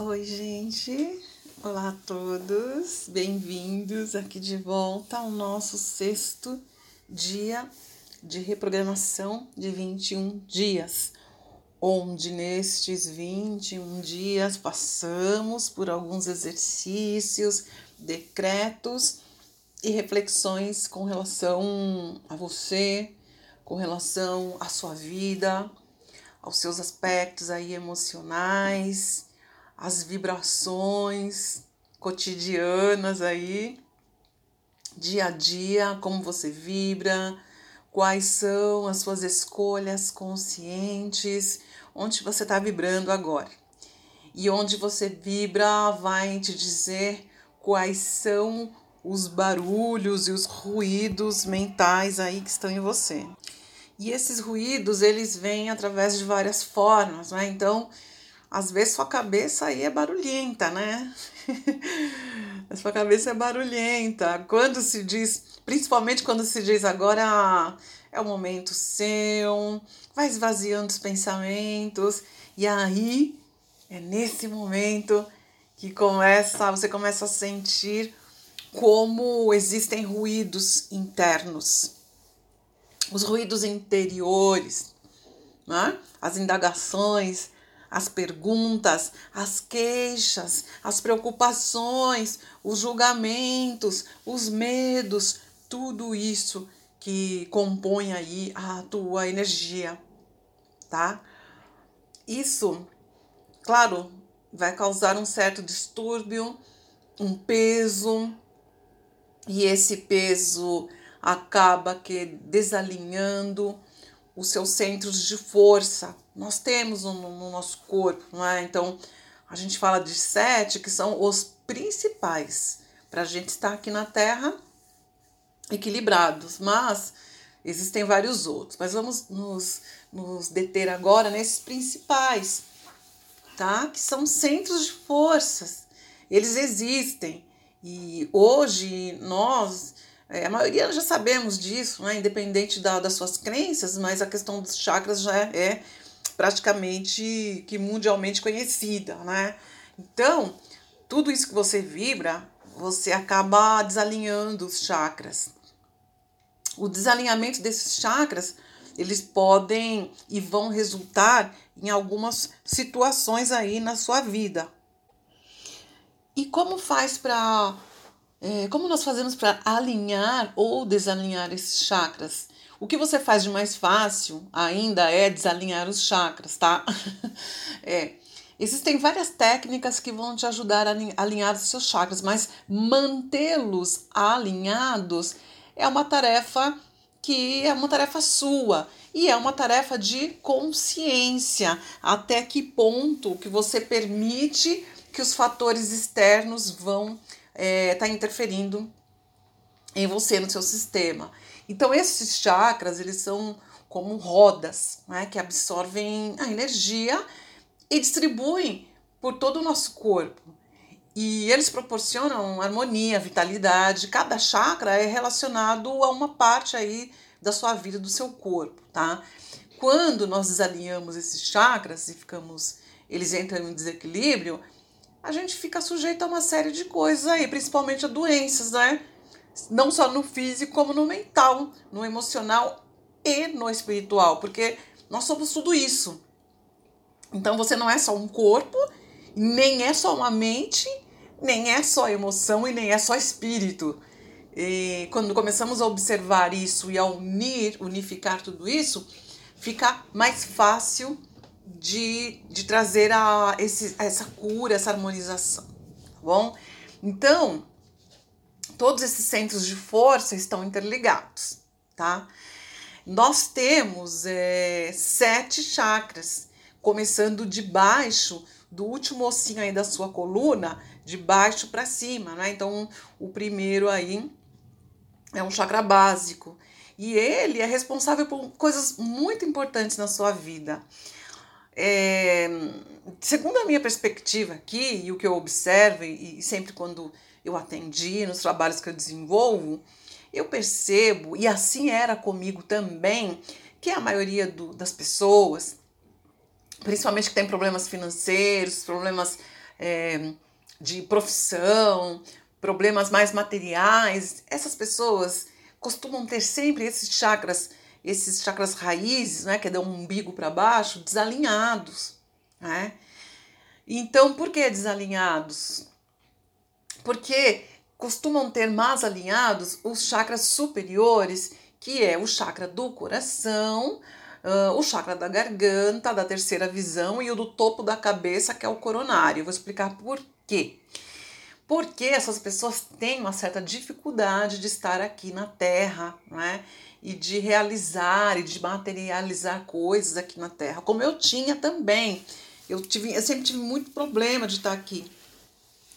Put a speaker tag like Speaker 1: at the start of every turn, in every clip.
Speaker 1: Oi, gente. Olá a todos. Bem-vindos aqui de volta ao nosso sexto dia de reprogramação de 21 dias, onde nestes 21 dias passamos por alguns exercícios, decretos e reflexões com relação a você, com relação à sua vida, aos seus aspectos aí emocionais as vibrações cotidianas aí, dia a dia, como você vibra, quais são as suas escolhas conscientes, onde você está vibrando agora. E onde você vibra vai te dizer quais são os barulhos e os ruídos mentais aí que estão em você. E esses ruídos, eles vêm através de várias formas, né? Então, às vezes sua cabeça aí é barulhenta, né? a sua cabeça é barulhenta. Quando se diz, principalmente quando se diz agora é o momento seu, vai esvaziando os pensamentos, e aí é nesse momento que começa, você começa a sentir como existem ruídos internos. Os ruídos interiores, né? as indagações, as perguntas, as queixas, as preocupações, os julgamentos, os medos, tudo isso que compõe aí a tua energia, tá? Isso, claro, vai causar um certo distúrbio, um peso, e esse peso acaba que desalinhando os seus centros de força. Nós temos no, no nosso corpo, não é? Então, a gente fala de sete que são os principais para a gente estar aqui na Terra equilibrados, mas existem vários outros. Mas vamos nos, nos deter agora nesses principais, tá? Que são centros de forças. Eles existem e hoje nós é, a maioria já sabemos disso, né? independente da, das suas crenças, mas a questão dos chakras já é praticamente que mundialmente conhecida, né? Então, tudo isso que você vibra, você acaba desalinhando os chakras. O desalinhamento desses chakras, eles podem e vão resultar em algumas situações aí na sua vida. E como faz para é, como nós fazemos para alinhar ou desalinhar esses chakras? O que você faz de mais fácil ainda é desalinhar os chakras, tá? é. Existem várias técnicas que vão te ajudar a alinhar os seus chakras, mas mantê-los alinhados é uma tarefa que é uma tarefa sua e é uma tarefa de consciência. Até que ponto que você permite que os fatores externos vão está é, tá interferindo em você, no seu sistema. Então, esses chakras, eles são como rodas, né, que absorvem a energia e distribuem por todo o nosso corpo. E eles proporcionam harmonia, vitalidade. Cada chakra é relacionado a uma parte aí da sua vida, do seu corpo, tá? Quando nós desalinhamos esses chakras e ficamos, eles entram em desequilíbrio, a gente fica sujeito a uma série de coisas aí, principalmente a doenças, né? Não só no físico, como no mental, no emocional e no espiritual, porque nós somos tudo isso. Então você não é só um corpo, nem é só uma mente, nem é só emoção e nem é só espírito. E quando começamos a observar isso e a unir, unificar tudo isso, fica mais fácil de, de trazer a, esse, essa cura, essa harmonização, tá bom? Então, todos esses centros de força estão interligados, tá? Nós temos é, sete chakras, começando de baixo, do último ossinho aí da sua coluna, de baixo para cima, né? Então, o primeiro aí é um chakra básico. E ele é responsável por coisas muito importantes na sua vida. É, segundo a minha perspectiva aqui, e o que eu observo, e, sempre quando eu atendi nos trabalhos que eu desenvolvo, eu percebo, e assim era comigo também, que a maioria do, das pessoas, principalmente que tem problemas financeiros, problemas é, de profissão, problemas mais materiais, essas pessoas costumam ter sempre esses chakras, esses chakras raízes, né, que é do umbigo para baixo, desalinhados, né? Então, por que desalinhados? Porque costumam ter mais alinhados os chakras superiores, que é o chakra do coração, uh, o chakra da garganta, da terceira visão e o do topo da cabeça, que é o coronário. Eu vou explicar por quê. Porque essas pessoas têm uma certa dificuldade de estar aqui na Terra, né? E de realizar e de materializar coisas aqui na Terra, como eu tinha também. Eu, tive, eu sempre tive muito problema de estar aqui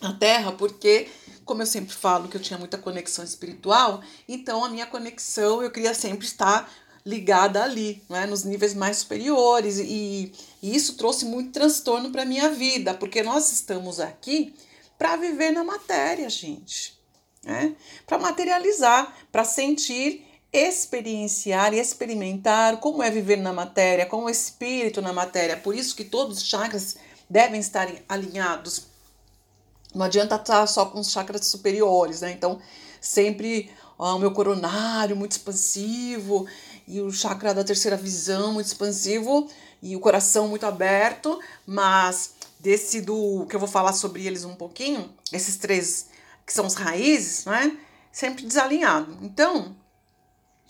Speaker 1: na Terra, porque, como eu sempre falo, que eu tinha muita conexão espiritual, então a minha conexão eu queria sempre estar ligada ali, né, nos níveis mais superiores, e, e isso trouxe muito transtorno para a minha vida, porque nós estamos aqui para viver na matéria, gente, né? para materializar, para sentir, experienciar e experimentar como é viver na matéria, como o espírito na matéria. Por isso que todos os chakras devem estar alinhados. Não adianta estar só com os chakras superiores, né? Então, sempre ó, o meu coronário muito expansivo e o chakra da terceira visão muito expansivo e o coração muito aberto, mas desse do que eu vou falar sobre eles um pouquinho, esses três que são os raízes, né? Sempre desalinhado. Então,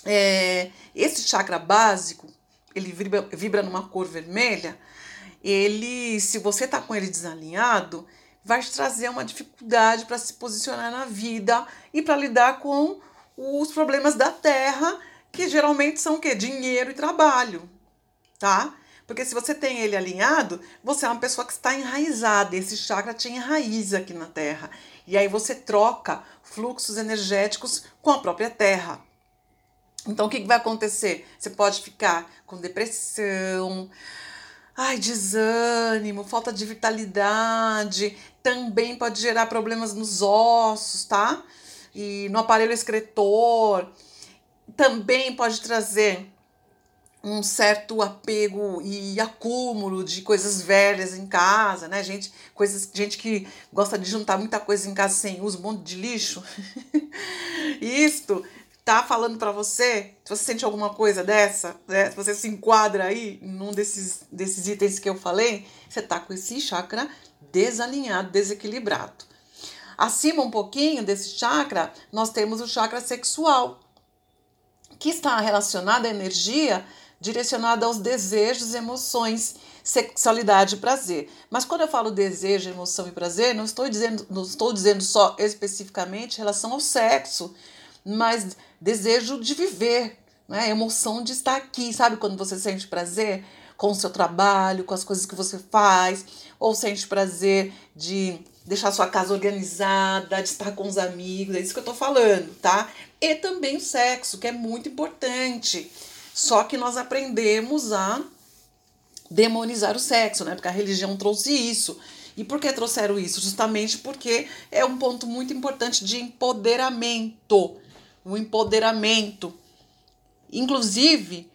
Speaker 1: é, esse chakra básico, ele vibra, vibra numa cor vermelha, ele, se você tá com ele desalinhado, vai te trazer uma dificuldade para se posicionar na vida e para lidar com os problemas da terra que geralmente são o quê? Dinheiro e trabalho, tá? Porque se você tem ele alinhado, você é uma pessoa que está enraizada, esse chakra te enraiza aqui na Terra. E aí você troca fluxos energéticos com a própria Terra. Então o que, vai acontecer? Você pode ficar com depressão, ai, desânimo, falta de vitalidade, também pode gerar problemas nos ossos, tá? E no aparelho excretor também pode trazer um certo apego e acúmulo de coisas velhas em casa, né? Gente, coisas, gente que gosta de juntar muita coisa em casa sem uso, um monte de lixo. Isto tá falando para você, se você sente alguma coisa dessa, né? Se você se enquadra aí num desses, desses itens que eu falei, você tá com esse chakra desalinhado, desequilibrado. Acima um pouquinho desse chakra, nós temos o chakra sexual, que está relacionado à energia direcionada aos desejos, emoções, sexualidade e prazer. Mas quando eu falo desejo, emoção e prazer, não estou dizendo, não estou dizendo só especificamente em relação ao sexo, mas desejo de viver, né? emoção de estar aqui, sabe quando você sente prazer com o seu trabalho, com as coisas que você faz, ou sente prazer de deixar sua casa organizada, de estar com os amigos, é isso que eu tô falando, tá? E também o sexo, que é muito importante. Só que nós aprendemos a demonizar o sexo, né? Porque a religião trouxe isso. E por que trouxeram isso? Justamente porque é um ponto muito importante de empoderamento. O empoderamento. Inclusive,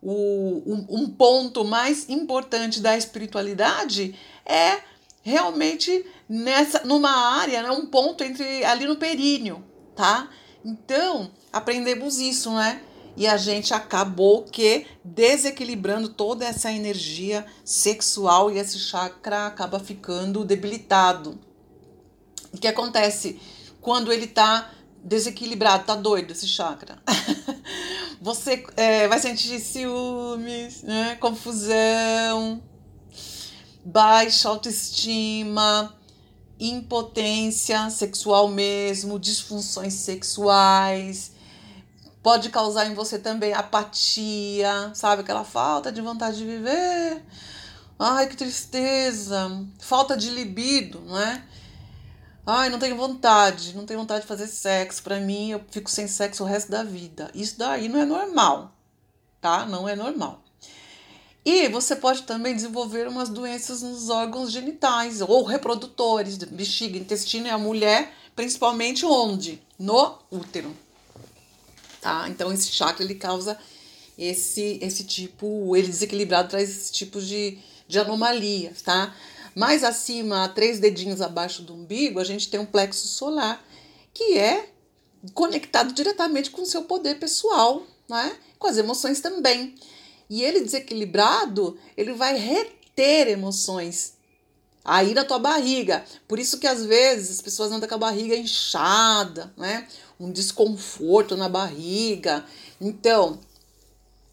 Speaker 1: o, um, um ponto mais importante da espiritualidade é realmente nessa numa área, né, um ponto entre ali no períneo, tá? Então, aprendemos isso, né? E a gente acabou que desequilibrando toda essa energia sexual e esse chakra acaba ficando debilitado. O que acontece quando ele tá desequilibrado, tá doido esse chakra? Você é, vai sentir ciúmes, né? confusão, baixa autoestima, impotência sexual mesmo, disfunções sexuais. Pode causar em você também apatia, sabe? Aquela falta de vontade de viver. Ai, que tristeza. Falta de libido, não é? Ai, não tenho vontade, não tenho vontade de fazer sexo. Para mim, eu fico sem sexo o resto da vida. Isso daí não é normal, tá? Não é normal. E você pode também desenvolver umas doenças nos órgãos genitais ou reprodutores, bexiga, intestino e a mulher, principalmente onde? No útero. Tá? Então esse chakra ele causa esse esse tipo, ele desequilibrado traz esse tipo de, de anomalias, tá? Mais acima, três dedinhos abaixo do umbigo, a gente tem um plexo solar, que é conectado diretamente com o seu poder pessoal, né? com as emoções também. E ele desequilibrado, ele vai reter emoções aí na tua barriga. Por isso que às vezes as pessoas andam com a barriga inchada, né? Um desconforto na barriga. Então,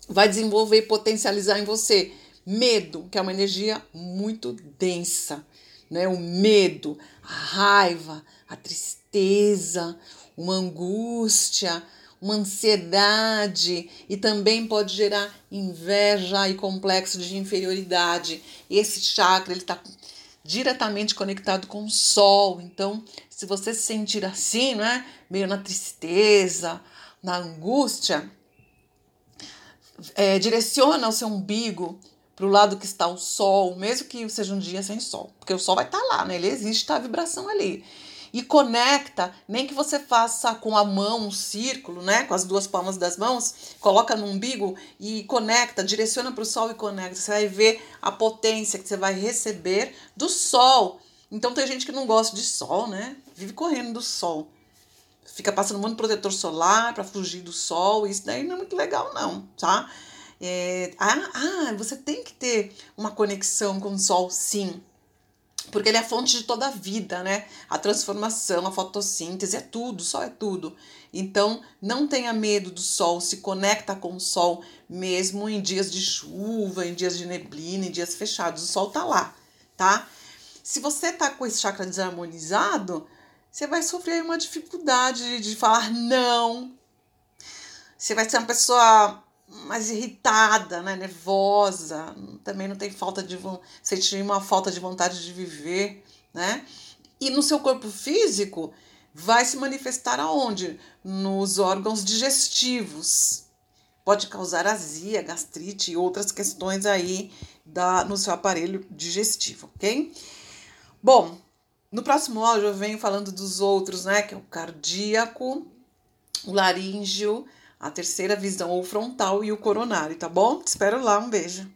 Speaker 1: vai desenvolver e potencializar em você medo, que é uma energia muito densa, né? O medo, a raiva, a tristeza, uma angústia, uma ansiedade e também pode gerar inveja e complexo de inferioridade. Esse chakra ele está diretamente conectado com o sol. Então, se você se sentir assim, né, meio na tristeza, na angústia, é, direciona o seu umbigo para o lado que está o sol, mesmo que seja um dia sem sol, porque o sol vai estar tá lá, né? Ele existe, está a vibração ali e conecta, nem que você faça com a mão um círculo, né, com as duas palmas das mãos, coloca no umbigo e conecta, direciona para o sol e conecta. Você vai ver a potência que você vai receber do sol. Então tem gente que não gosta de sol, né? Vive correndo do sol. Fica passando um monte de protetor solar para fugir do sol. Isso daí não é muito legal, não, tá? É, ah, ah, você tem que ter uma conexão com o sol, sim porque ele é a fonte de toda a vida, né? A transformação, a fotossíntese, é tudo, o sol é tudo. Então, não tenha medo do sol, se conecta com o sol mesmo em dias de chuva, em dias de neblina, em dias fechados, o sol tá lá, tá? Se você tá com esse chakra desarmonizado, você vai sofrer uma dificuldade de falar não. Você vai ser uma pessoa mais irritada, né, nervosa, também não tem falta de sentir uma falta de vontade de viver, né? E no seu corpo físico vai se manifestar aonde? Nos órgãos digestivos. Pode causar azia, gastrite e outras questões aí da, no seu aparelho digestivo, ok? Bom, no próximo áudio eu venho falando dos outros, né? Que é o cardíaco, o laríngeo, a terceira visão ou frontal e o coronário, tá bom? Te espero lá, um beijo.